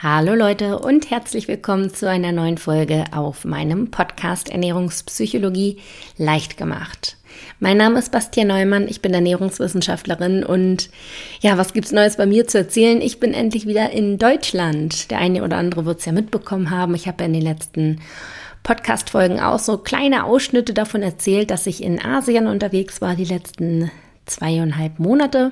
Hallo Leute und herzlich willkommen zu einer neuen Folge auf meinem Podcast Ernährungspsychologie leicht gemacht. Mein Name ist Bastian Neumann, ich bin Ernährungswissenschaftlerin und ja, was gibt's Neues bei mir zu erzählen? Ich bin endlich wieder in Deutschland. Der eine oder andere wird es ja mitbekommen haben. Ich habe ja in den letzten Podcast-Folgen auch so kleine Ausschnitte davon erzählt, dass ich in Asien unterwegs war die letzten zweieinhalb Monate.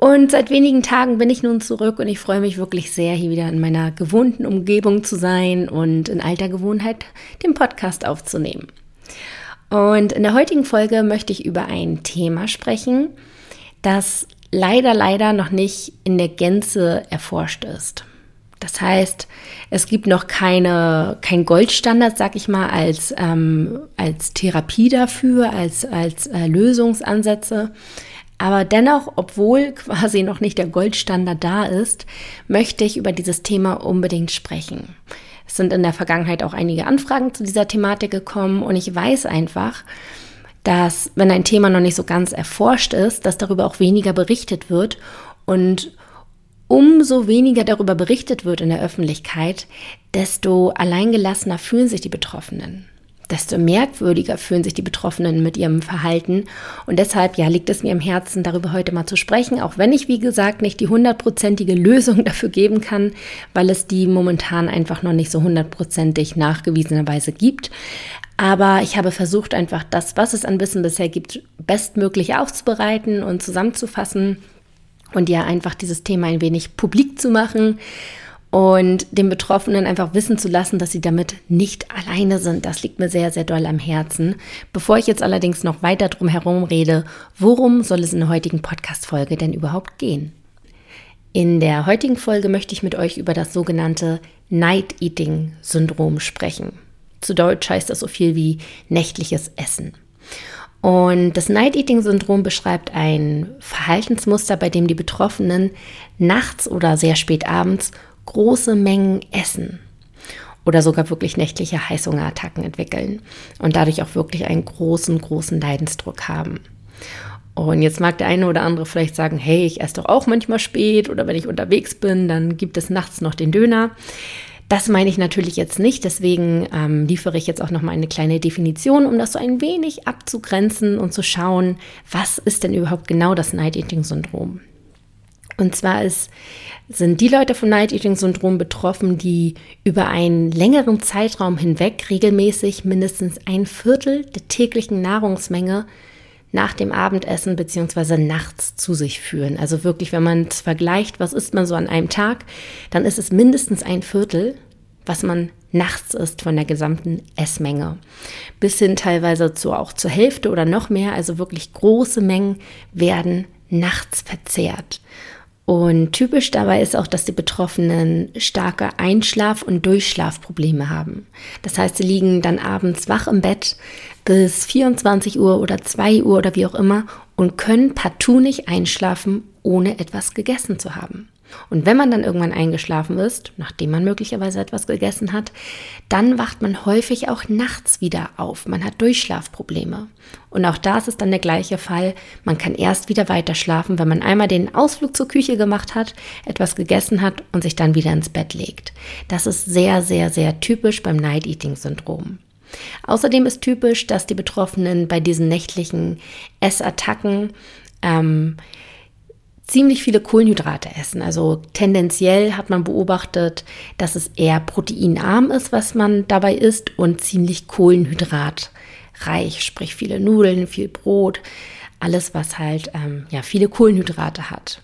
Und seit wenigen Tagen bin ich nun zurück und ich freue mich wirklich sehr, hier wieder in meiner gewohnten Umgebung zu sein und in alter Gewohnheit den Podcast aufzunehmen. Und in der heutigen Folge möchte ich über ein Thema sprechen, das leider, leider noch nicht in der Gänze erforscht ist. Das heißt, es gibt noch keine, kein Goldstandard, sag ich mal, als, ähm, als Therapie dafür, als, als äh, Lösungsansätze. Aber dennoch, obwohl quasi noch nicht der Goldstandard da ist, möchte ich über dieses Thema unbedingt sprechen. Es sind in der Vergangenheit auch einige Anfragen zu dieser Thematik gekommen und ich weiß einfach, dass wenn ein Thema noch nicht so ganz erforscht ist, dass darüber auch weniger berichtet wird und umso weniger darüber berichtet wird in der Öffentlichkeit, desto alleingelassener fühlen sich die Betroffenen desto merkwürdiger fühlen sich die Betroffenen mit ihrem Verhalten. Und deshalb, ja, liegt es mir im Herzen, darüber heute mal zu sprechen, auch wenn ich, wie gesagt, nicht die hundertprozentige Lösung dafür geben kann, weil es die momentan einfach noch nicht so hundertprozentig nachgewiesenerweise gibt. Aber ich habe versucht, einfach das, was es an Wissen bisher gibt, bestmöglich aufzubereiten und zusammenzufassen und ja einfach dieses Thema ein wenig publik zu machen und den Betroffenen einfach wissen zu lassen, dass sie damit nicht alleine sind. Das liegt mir sehr, sehr doll am Herzen. Bevor ich jetzt allerdings noch weiter drum herum rede, worum soll es in der heutigen Podcast-Folge denn überhaupt gehen? In der heutigen Folge möchte ich mit euch über das sogenannte Night-Eating-Syndrom sprechen. Zu Deutsch heißt das so viel wie nächtliches Essen. Und das Night-Eating-Syndrom beschreibt ein Verhaltensmuster, bei dem die Betroffenen nachts oder sehr spät abends große Mengen essen oder sogar wirklich nächtliche Heißhungerattacken entwickeln und dadurch auch wirklich einen großen, großen Leidensdruck haben. Und jetzt mag der eine oder andere vielleicht sagen, hey, ich esse doch auch manchmal spät oder wenn ich unterwegs bin, dann gibt es nachts noch den Döner. Das meine ich natürlich jetzt nicht, deswegen ähm, liefere ich jetzt auch noch mal eine kleine Definition, um das so ein wenig abzugrenzen und zu schauen, was ist denn überhaupt genau das Night Eating Syndrom? Und zwar ist, sind die Leute vom Night Eating Syndrom betroffen, die über einen längeren Zeitraum hinweg regelmäßig mindestens ein Viertel der täglichen Nahrungsmenge nach dem Abendessen beziehungsweise nachts zu sich führen. Also wirklich, wenn man es vergleicht, was isst man so an einem Tag, dann ist es mindestens ein Viertel, was man nachts isst von der gesamten Essmenge. Bis hin teilweise zu auch zur Hälfte oder noch mehr, also wirklich große Mengen werden nachts verzehrt. Und typisch dabei ist auch, dass die Betroffenen starke Einschlaf- und Durchschlafprobleme haben. Das heißt, sie liegen dann abends wach im Bett bis 24 Uhr oder 2 Uhr oder wie auch immer und können partout nicht einschlafen, ohne etwas gegessen zu haben. Und wenn man dann irgendwann eingeschlafen ist, nachdem man möglicherweise etwas gegessen hat, dann wacht man häufig auch nachts wieder auf. Man hat Durchschlafprobleme. Und auch da ist es dann der gleiche Fall. Man kann erst wieder weiter schlafen, wenn man einmal den Ausflug zur Küche gemacht hat, etwas gegessen hat und sich dann wieder ins Bett legt. Das ist sehr, sehr, sehr typisch beim Night Eating Syndrom. Außerdem ist typisch, dass die Betroffenen bei diesen nächtlichen Essattacken ähm, ziemlich viele Kohlenhydrate essen. Also tendenziell hat man beobachtet, dass es eher proteinarm ist, was man dabei isst und ziemlich kohlenhydratreich, sprich viele Nudeln, viel Brot, alles, was halt ähm, ja viele Kohlenhydrate hat.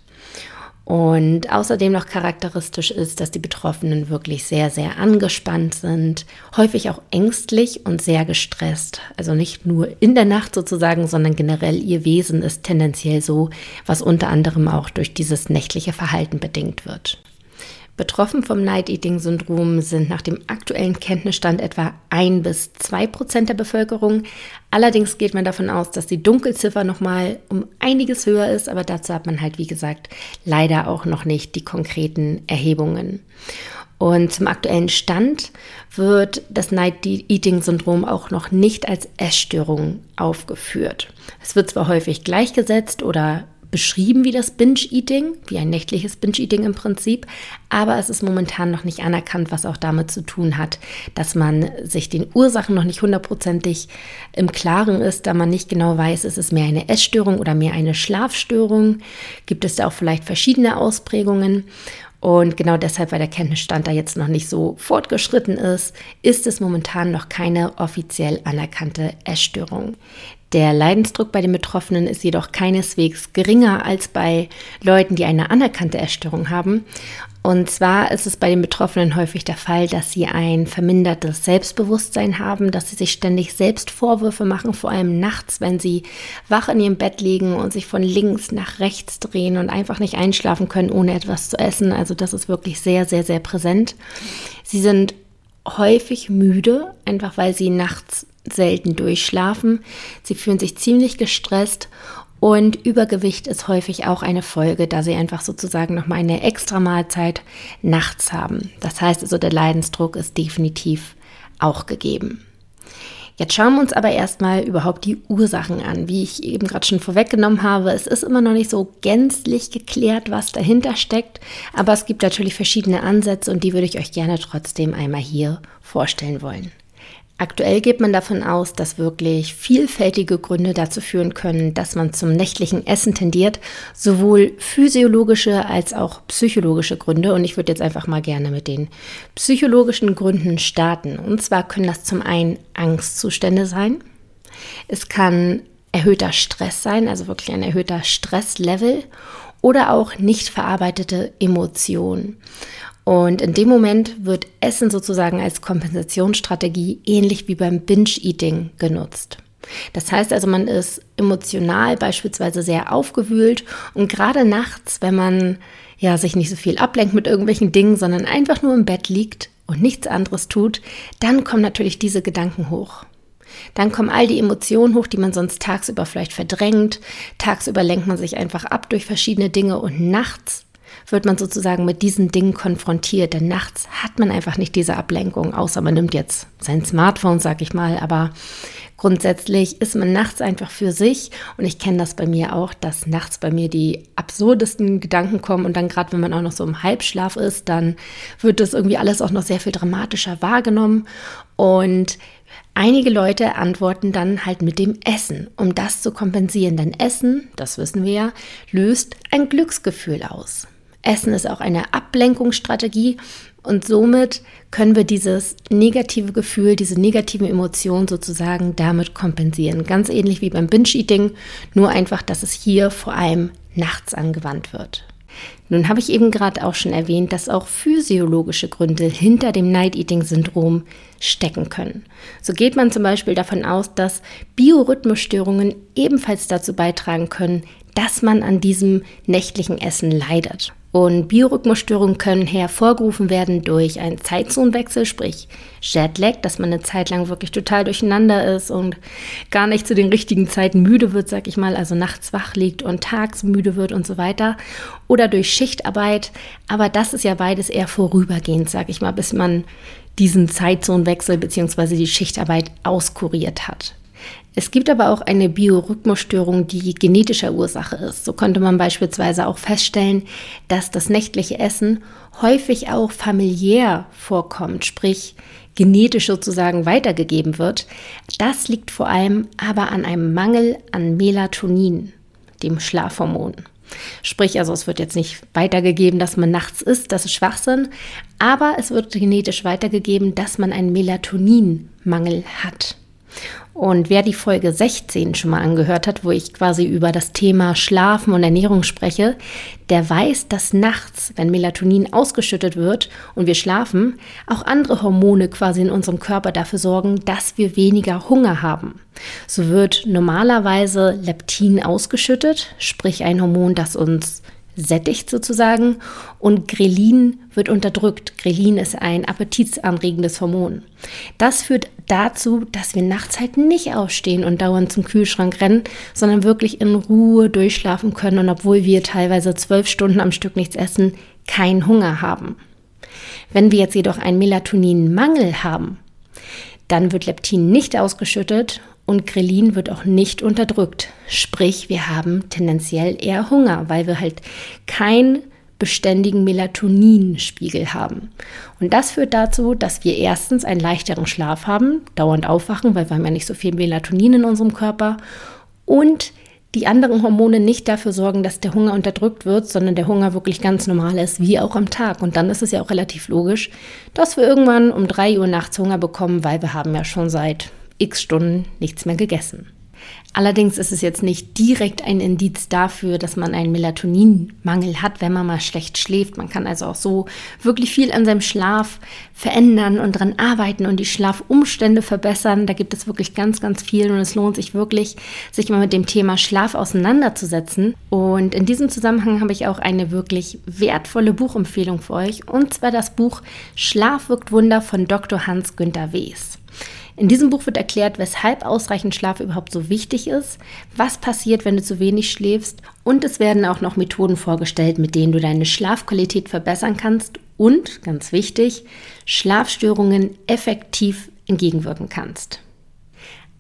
Und außerdem noch charakteristisch ist, dass die Betroffenen wirklich sehr, sehr angespannt sind, häufig auch ängstlich und sehr gestresst. Also nicht nur in der Nacht sozusagen, sondern generell ihr Wesen ist tendenziell so, was unter anderem auch durch dieses nächtliche Verhalten bedingt wird. Betroffen vom Night-Eating-Syndrom sind nach dem aktuellen Kenntnisstand etwa ein bis zwei Prozent der Bevölkerung. Allerdings geht man davon aus, dass die Dunkelziffer nochmal um einiges höher ist, aber dazu hat man halt, wie gesagt, leider auch noch nicht die konkreten Erhebungen. Und zum aktuellen Stand wird das Night-Eating-Syndrom auch noch nicht als Essstörung aufgeführt. Es wird zwar häufig gleichgesetzt oder beschrieben wie das Binge-Eating, wie ein nächtliches Binge-Eating im Prinzip, aber es ist momentan noch nicht anerkannt, was auch damit zu tun hat, dass man sich den Ursachen noch nicht hundertprozentig im Klaren ist, da man nicht genau weiß, ist es mehr eine Essstörung oder mehr eine Schlafstörung, gibt es da auch vielleicht verschiedene Ausprägungen? Und genau deshalb, weil der Kenntnisstand da jetzt noch nicht so fortgeschritten ist, ist es momentan noch keine offiziell anerkannte Essstörung. Der Leidensdruck bei den Betroffenen ist jedoch keineswegs geringer als bei Leuten, die eine anerkannte Essstörung haben. Und zwar ist es bei den Betroffenen häufig der Fall, dass sie ein vermindertes Selbstbewusstsein haben, dass sie sich ständig selbst Vorwürfe machen, vor allem nachts, wenn sie wach in ihrem Bett liegen und sich von links nach rechts drehen und einfach nicht einschlafen können, ohne etwas zu essen. Also das ist wirklich sehr, sehr, sehr präsent. Sie sind häufig müde, einfach weil sie nachts selten durchschlafen. Sie fühlen sich ziemlich gestresst und Übergewicht ist häufig auch eine Folge, da sie einfach sozusagen nochmal eine extra Mahlzeit nachts haben. Das heißt also, der Leidensdruck ist definitiv auch gegeben. Jetzt schauen wir uns aber erstmal überhaupt die Ursachen an. Wie ich eben gerade schon vorweggenommen habe, es ist immer noch nicht so gänzlich geklärt, was dahinter steckt, aber es gibt natürlich verschiedene Ansätze und die würde ich euch gerne trotzdem einmal hier vorstellen wollen. Aktuell geht man davon aus, dass wirklich vielfältige Gründe dazu führen können, dass man zum nächtlichen Essen tendiert, sowohl physiologische als auch psychologische Gründe. Und ich würde jetzt einfach mal gerne mit den psychologischen Gründen starten. Und zwar können das zum einen Angstzustände sein. Es kann erhöhter Stress sein, also wirklich ein erhöhter Stresslevel oder auch nicht verarbeitete Emotionen. Und in dem Moment wird Essen sozusagen als Kompensationsstrategie ähnlich wie beim Binge-Eating genutzt. Das heißt also, man ist emotional beispielsweise sehr aufgewühlt und gerade nachts, wenn man ja sich nicht so viel ablenkt mit irgendwelchen Dingen, sondern einfach nur im Bett liegt und nichts anderes tut, dann kommen natürlich diese Gedanken hoch. Dann kommen all die Emotionen hoch, die man sonst tagsüber vielleicht verdrängt. Tagsüber lenkt man sich einfach ab durch verschiedene Dinge und nachts wird man sozusagen mit diesen Dingen konfrontiert. Denn nachts hat man einfach nicht diese Ablenkung, außer man nimmt jetzt sein Smartphone, sag ich mal. Aber grundsätzlich ist man nachts einfach für sich. Und ich kenne das bei mir auch, dass nachts bei mir die absurdesten Gedanken kommen. Und dann gerade, wenn man auch noch so im Halbschlaf ist, dann wird das irgendwie alles auch noch sehr viel dramatischer wahrgenommen. Und Einige Leute antworten dann halt mit dem Essen, um das zu kompensieren. Denn Essen, das wissen wir ja, löst ein Glücksgefühl aus. Essen ist auch eine Ablenkungsstrategie und somit können wir dieses negative Gefühl, diese negativen Emotionen sozusagen damit kompensieren. Ganz ähnlich wie beim Binge-Eating, nur einfach, dass es hier vor allem nachts angewandt wird. Nun habe ich eben gerade auch schon erwähnt, dass auch physiologische Gründe hinter dem Night-Eating-Syndrom stecken können. So geht man zum Beispiel davon aus, dass Biorhythmusstörungen ebenfalls dazu beitragen können, dass man an diesem nächtlichen Essen leidet. Und Biorhythmusstörungen können hervorgerufen werden durch einen Zeitzonenwechsel, sprich Jetlag, dass man eine Zeit lang wirklich total durcheinander ist und gar nicht zu den richtigen Zeiten müde wird, sag ich mal, also nachts wach liegt und tags müde wird und so weiter. Oder durch Schichtarbeit. Aber das ist ja beides eher vorübergehend, sag ich mal, bis man diesen Zeitzonenwechsel bzw. die Schichtarbeit auskuriert hat. Es gibt aber auch eine Biorhythmusstörung, die genetischer Ursache ist. So konnte man beispielsweise auch feststellen, dass das nächtliche Essen häufig auch familiär vorkommt, sprich genetisch sozusagen weitergegeben wird. Das liegt vor allem aber an einem Mangel an Melatonin, dem Schlafhormon. Sprich, also es wird jetzt nicht weitergegeben, dass man nachts isst, das ist Schwachsinn, aber es wird genetisch weitergegeben, dass man einen Melatoninmangel hat. Und wer die Folge 16 schon mal angehört hat, wo ich quasi über das Thema Schlafen und Ernährung spreche, der weiß, dass nachts, wenn Melatonin ausgeschüttet wird und wir schlafen, auch andere Hormone quasi in unserem Körper dafür sorgen, dass wir weniger Hunger haben. So wird normalerweise Leptin ausgeschüttet, sprich ein Hormon, das uns sättigt sozusagen und Grelin wird unterdrückt. Grelin ist ein appetitsanregendes Hormon. Das führt dazu, dass wir nachts halt nicht aufstehen und dauernd zum Kühlschrank rennen, sondern wirklich in Ruhe durchschlafen können und obwohl wir teilweise zwölf Stunden am Stück nichts essen, keinen Hunger haben. Wenn wir jetzt jedoch einen Melatoninmangel haben, dann wird Leptin nicht ausgeschüttet und Grelin wird auch nicht unterdrückt. Sprich, wir haben tendenziell eher Hunger, weil wir halt kein beständigen Melatoninspiegel haben. Und das führt dazu, dass wir erstens einen leichteren Schlaf haben, dauernd aufwachen, weil wir haben ja nicht so viel Melatonin in unserem Körper und die anderen Hormone nicht dafür sorgen, dass der Hunger unterdrückt wird, sondern der Hunger wirklich ganz normal ist, wie auch am Tag. Und dann ist es ja auch relativ logisch, dass wir irgendwann um drei Uhr nachts Hunger bekommen, weil wir haben ja schon seit x Stunden nichts mehr gegessen. Allerdings ist es jetzt nicht direkt ein Indiz dafür, dass man einen Melatoninmangel hat, wenn man mal schlecht schläft. Man kann also auch so wirklich viel an seinem Schlaf verändern und daran arbeiten und die Schlafumstände verbessern. Da gibt es wirklich ganz, ganz viel und es lohnt sich wirklich, sich mal mit dem Thema Schlaf auseinanderzusetzen. Und in diesem Zusammenhang habe ich auch eine wirklich wertvolle Buchempfehlung für euch und zwar das Buch Schlaf wirkt Wunder von Dr. Hans-Günther Wes. In diesem Buch wird erklärt, weshalb ausreichend Schlaf überhaupt so wichtig ist, was passiert, wenn du zu wenig schläfst und es werden auch noch Methoden vorgestellt, mit denen du deine Schlafqualität verbessern kannst und, ganz wichtig, Schlafstörungen effektiv entgegenwirken kannst.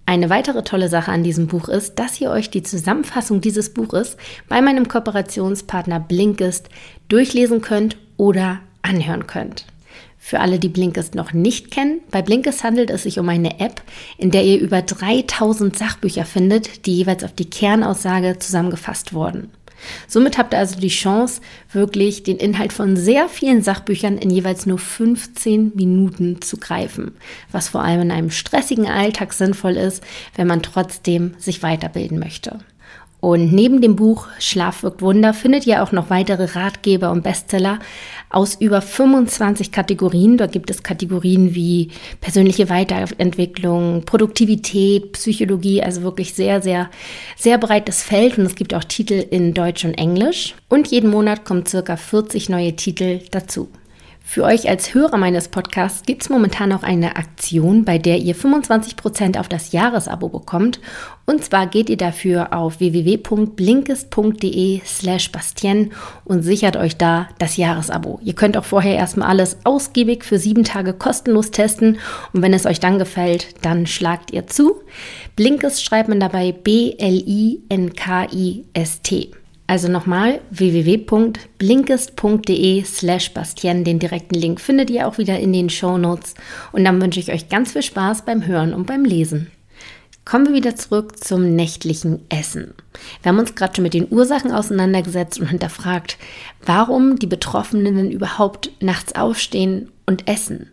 Eine weitere tolle Sache an diesem Buch ist, dass ihr euch die Zusammenfassung dieses Buches bei meinem Kooperationspartner Blinkist durchlesen könnt oder anhören könnt. Für alle, die Blinkist noch nicht kennen, bei Blinkist handelt es sich um eine App, in der ihr über 3000 Sachbücher findet, die jeweils auf die Kernaussage zusammengefasst wurden. Somit habt ihr also die Chance, wirklich den Inhalt von sehr vielen Sachbüchern in jeweils nur 15 Minuten zu greifen, was vor allem in einem stressigen Alltag sinnvoll ist, wenn man trotzdem sich weiterbilden möchte. Und neben dem Buch Schlaf wirkt Wunder findet ihr auch noch weitere Ratgeber und Bestseller aus über 25 Kategorien. Da gibt es Kategorien wie persönliche Weiterentwicklung, Produktivität, Psychologie, also wirklich sehr, sehr, sehr breites Feld. Und es gibt auch Titel in Deutsch und Englisch. Und jeden Monat kommen circa 40 neue Titel dazu. Für euch als Hörer meines Podcasts gibt es momentan auch eine Aktion, bei der ihr 25% auf das Jahresabo bekommt. Und zwar geht ihr dafür auf www.blinkist.de slash Bastien und sichert euch da das Jahresabo. Ihr könnt auch vorher erstmal alles ausgiebig für sieben Tage kostenlos testen und wenn es euch dann gefällt, dann schlagt ihr zu. Blinkist schreibt man dabei B-L-I-N-K-I-S-T. Also nochmal www.blinkist.de slash Bastien. Den direkten Link findet ihr auch wieder in den Show Notes. Und dann wünsche ich euch ganz viel Spaß beim Hören und beim Lesen. Kommen wir wieder zurück zum nächtlichen Essen. Wir haben uns gerade schon mit den Ursachen auseinandergesetzt und hinterfragt, warum die Betroffenen überhaupt nachts aufstehen und essen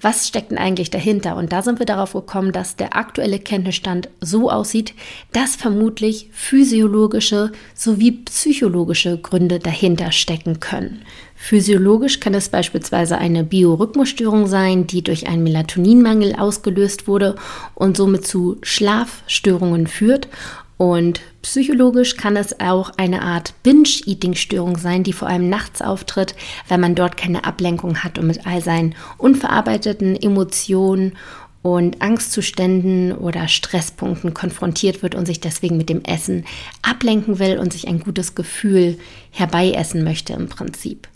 was steckt denn eigentlich dahinter? Und da sind wir darauf gekommen, dass der aktuelle Kenntnisstand so aussieht, dass vermutlich physiologische sowie psychologische Gründe dahinter stecken können. Physiologisch kann es beispielsweise eine Biorhythmusstörung sein, die durch einen Melatoninmangel ausgelöst wurde und somit zu Schlafstörungen führt. Und psychologisch kann es auch eine Art Binge-Eating-Störung sein, die vor allem nachts auftritt, weil man dort keine Ablenkung hat und mit all seinen unverarbeiteten Emotionen und Angstzuständen oder Stresspunkten konfrontiert wird und sich deswegen mit dem Essen ablenken will und sich ein gutes Gefühl herbeiessen möchte im Prinzip.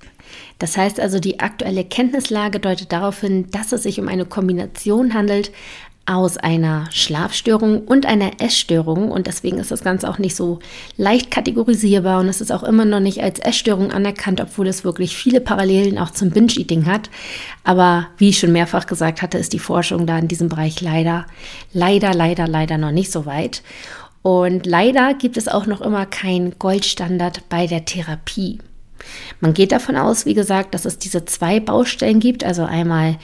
Das heißt also, die aktuelle Kenntnislage deutet darauf hin, dass es sich um eine Kombination handelt aus einer Schlafstörung und einer Essstörung und deswegen ist das Ganze auch nicht so leicht kategorisierbar und es ist auch immer noch nicht als Essstörung anerkannt, obwohl es wirklich viele Parallelen auch zum Binge-Eating hat. Aber wie ich schon mehrfach gesagt hatte, ist die Forschung da in diesem Bereich leider, leider, leider, leider noch nicht so weit. Und leider gibt es auch noch immer keinen Goldstandard bei der Therapie. Man geht davon aus, wie gesagt, dass es diese zwei Baustellen gibt, also einmal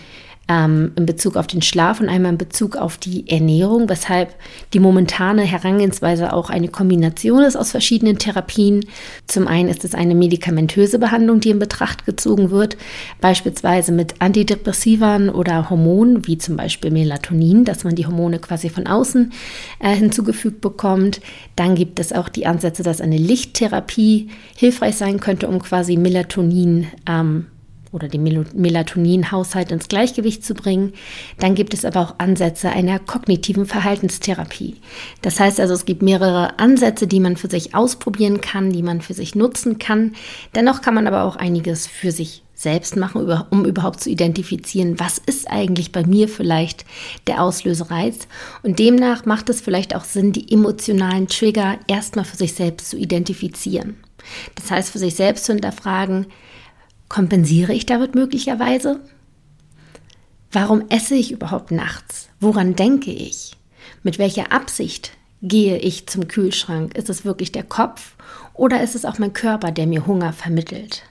ähm, in Bezug auf den Schlaf und einmal in Bezug auf die Ernährung, weshalb die momentane Herangehensweise auch eine Kombination ist aus verschiedenen Therapien. Zum einen ist es eine medikamentöse Behandlung, die in Betracht gezogen wird, beispielsweise mit Antidepressivern oder Hormonen, wie zum Beispiel Melatonin, dass man die Hormone quasi von außen äh, hinzugefügt bekommt. Dann gibt es auch die Ansätze, dass eine Lichttherapie hilfreich sein könnte, um quasi Melatonin ähm, oder den Melatoninhaushalt ins Gleichgewicht zu bringen. Dann gibt es aber auch Ansätze einer kognitiven Verhaltenstherapie. Das heißt also, es gibt mehrere Ansätze, die man für sich ausprobieren kann, die man für sich nutzen kann. Dennoch kann man aber auch einiges für sich selbst machen, um überhaupt zu identifizieren, was ist eigentlich bei mir vielleicht der Auslösereiz. Und demnach macht es vielleicht auch Sinn, die emotionalen Trigger erstmal für sich selbst zu identifizieren. Das heißt, für sich selbst zu hinterfragen, kompensiere ich damit möglicherweise? Warum esse ich überhaupt nachts? Woran denke ich? Mit welcher Absicht gehe ich zum Kühlschrank? Ist es wirklich der Kopf oder ist es auch mein Körper, der mir Hunger vermittelt?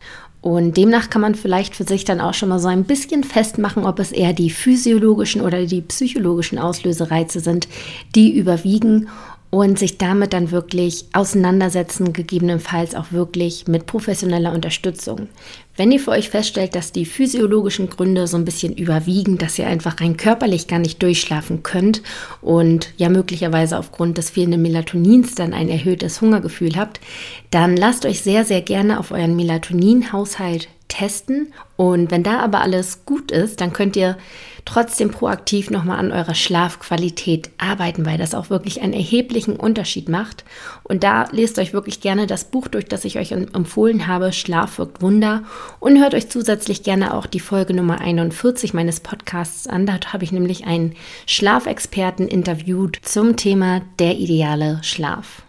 Und demnach kann man vielleicht für sich dann auch schon mal so ein bisschen festmachen, ob es eher die physiologischen oder die psychologischen Auslösereize sind, die überwiegen und sich damit dann wirklich auseinandersetzen, gegebenenfalls auch wirklich mit professioneller Unterstützung. Wenn ihr für euch feststellt, dass die physiologischen Gründe so ein bisschen überwiegen, dass ihr einfach rein körperlich gar nicht durchschlafen könnt und ja möglicherweise aufgrund des fehlenden Melatonins dann ein erhöhtes Hungergefühl habt, dann lasst euch sehr, sehr gerne auf euren Melatoninhaushalt testen. Und wenn da aber alles gut ist, dann könnt ihr trotzdem proaktiv nochmal an eurer Schlafqualität arbeiten, weil das auch wirklich einen erheblichen Unterschied macht. Und da lest euch wirklich gerne das Buch durch, das ich euch empfohlen habe, Schlaf wirkt Wunder. Und hört euch zusätzlich gerne auch die Folge Nummer 41 meines Podcasts an. Dort habe ich nämlich einen Schlafexperten interviewt zum Thema der ideale Schlaf.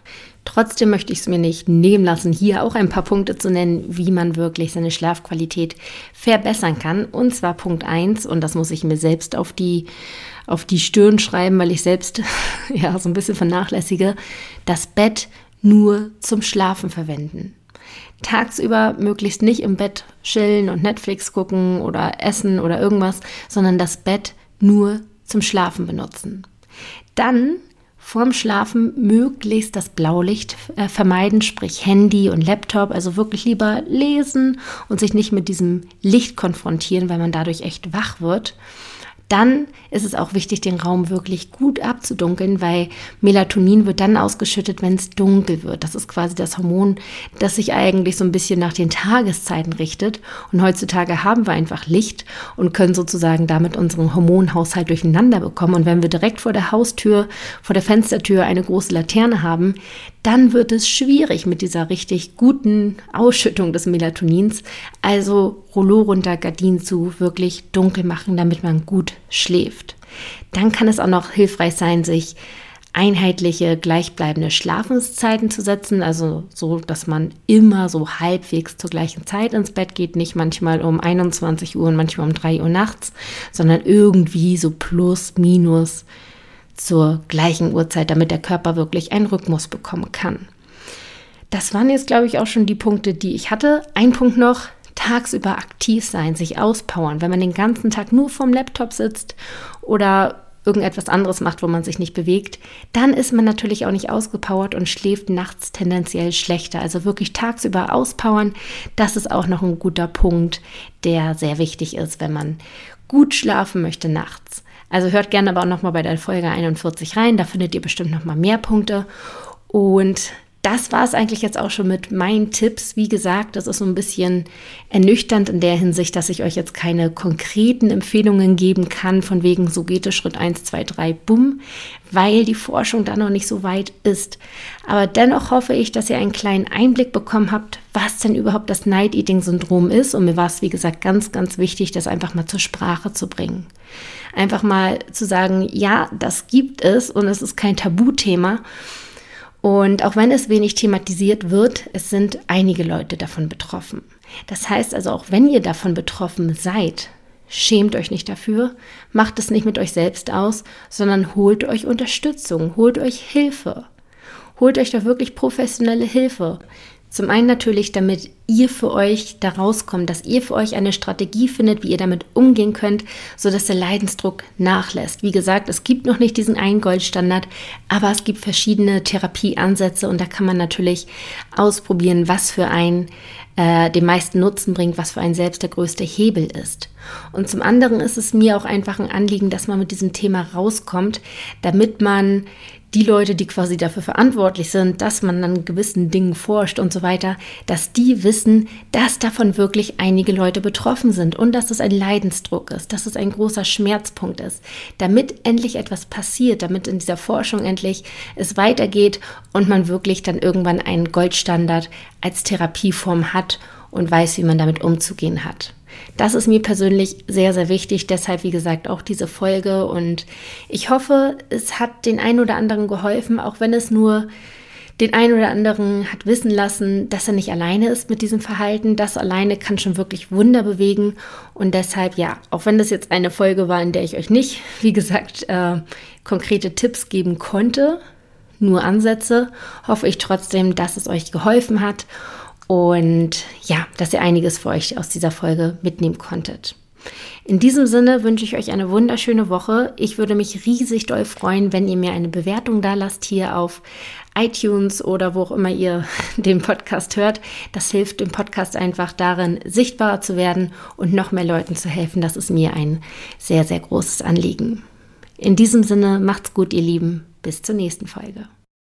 Trotzdem möchte ich es mir nicht nehmen lassen, hier auch ein paar Punkte zu nennen, wie man wirklich seine Schlafqualität verbessern kann. Und zwar Punkt 1, und das muss ich mir selbst auf die, auf die Stirn schreiben, weil ich selbst ja so ein bisschen vernachlässige, das Bett nur zum Schlafen verwenden. Tagsüber möglichst nicht im Bett chillen und Netflix gucken oder essen oder irgendwas, sondern das Bett nur zum Schlafen benutzen. Dann vorm Schlafen möglichst das Blaulicht äh, vermeiden, sprich Handy und Laptop, also wirklich lieber lesen und sich nicht mit diesem Licht konfrontieren, weil man dadurch echt wach wird. Dann ist es auch wichtig, den Raum wirklich gut abzudunkeln, weil Melatonin wird dann ausgeschüttet, wenn es dunkel wird. Das ist quasi das Hormon, das sich eigentlich so ein bisschen nach den Tageszeiten richtet. Und heutzutage haben wir einfach Licht und können sozusagen damit unseren Hormonhaushalt durcheinander bekommen. Und wenn wir direkt vor der Haustür, vor der Fenstertür eine große Laterne haben, dann wird es schwierig mit dieser richtig guten Ausschüttung des Melatonins. Also Rollo runter, Gardinen zu, wirklich dunkel machen, damit man gut schläft. Dann kann es auch noch hilfreich sein, sich einheitliche, gleichbleibende Schlafenszeiten zu setzen, also so, dass man immer so halbwegs zur gleichen Zeit ins Bett geht, nicht manchmal um 21 Uhr und manchmal um 3 Uhr nachts, sondern irgendwie so plus, minus zur gleichen Uhrzeit, damit der Körper wirklich einen Rhythmus bekommen kann. Das waren jetzt, glaube ich, auch schon die Punkte, die ich hatte. Ein Punkt noch, tagsüber aktiv sein, sich auspowern. Wenn man den ganzen Tag nur vorm Laptop sitzt oder irgendetwas anderes macht, wo man sich nicht bewegt, dann ist man natürlich auch nicht ausgepowert und schläft nachts tendenziell schlechter. Also wirklich tagsüber auspowern, das ist auch noch ein guter Punkt, der sehr wichtig ist, wenn man gut schlafen möchte nachts. Also hört gerne aber auch nochmal bei der Folge 41 rein, da findet ihr bestimmt nochmal mehr Punkte. Und das war es eigentlich jetzt auch schon mit meinen Tipps. Wie gesagt, das ist so ein bisschen ernüchternd in der Hinsicht, dass ich euch jetzt keine konkreten Empfehlungen geben kann, von wegen so geht es Schritt 1, 2, 3, bumm, weil die Forschung da noch nicht so weit ist. Aber dennoch hoffe ich, dass ihr einen kleinen Einblick bekommen habt, was denn überhaupt das Night-Eating-Syndrom ist. Und mir war es, wie gesagt, ganz, ganz wichtig, das einfach mal zur Sprache zu bringen. Einfach mal zu sagen, ja, das gibt es und es ist kein Tabuthema. Und auch wenn es wenig thematisiert wird, es sind einige Leute davon betroffen. Das heißt also, auch wenn ihr davon betroffen seid, schämt euch nicht dafür, macht es nicht mit euch selbst aus, sondern holt euch Unterstützung, holt euch Hilfe. Holt euch da wirklich professionelle Hilfe. Zum einen natürlich, damit ihr für euch da rauskommt, dass ihr für euch eine Strategie findet, wie ihr damit umgehen könnt, sodass der Leidensdruck nachlässt. Wie gesagt, es gibt noch nicht diesen einen Goldstandard, aber es gibt verschiedene Therapieansätze und da kann man natürlich ausprobieren, was für einen äh, den meisten Nutzen bringt, was für einen selbst der größte Hebel ist. Und zum anderen ist es mir auch einfach ein Anliegen, dass man mit diesem Thema rauskommt, damit man die Leute, die quasi dafür verantwortlich sind, dass man an gewissen Dingen forscht und so weiter, dass die wissen, dass davon wirklich einige Leute betroffen sind und dass es ein Leidensdruck ist, dass es ein großer Schmerzpunkt ist, damit endlich etwas passiert, damit in dieser Forschung endlich es weitergeht und man wirklich dann irgendwann einen Goldstandard als Therapieform hat und weiß, wie man damit umzugehen hat. Das ist mir persönlich sehr, sehr wichtig. Deshalb, wie gesagt, auch diese Folge. Und ich hoffe, es hat den einen oder anderen geholfen, auch wenn es nur den einen oder anderen hat wissen lassen, dass er nicht alleine ist mit diesem Verhalten. Das alleine kann schon wirklich Wunder bewegen. Und deshalb, ja, auch wenn das jetzt eine Folge war, in der ich euch nicht, wie gesagt, äh, konkrete Tipps geben konnte, nur Ansätze, hoffe ich trotzdem, dass es euch geholfen hat und ja, dass ihr einiges für euch aus dieser Folge mitnehmen konntet. In diesem Sinne wünsche ich euch eine wunderschöne Woche. Ich würde mich riesig doll freuen, wenn ihr mir eine Bewertung da lasst hier auf iTunes oder wo auch immer ihr den Podcast hört. Das hilft dem Podcast einfach darin, sichtbarer zu werden und noch mehr Leuten zu helfen. Das ist mir ein sehr, sehr großes Anliegen. In diesem Sinne, macht's gut, ihr Lieben. Bis zur nächsten Folge.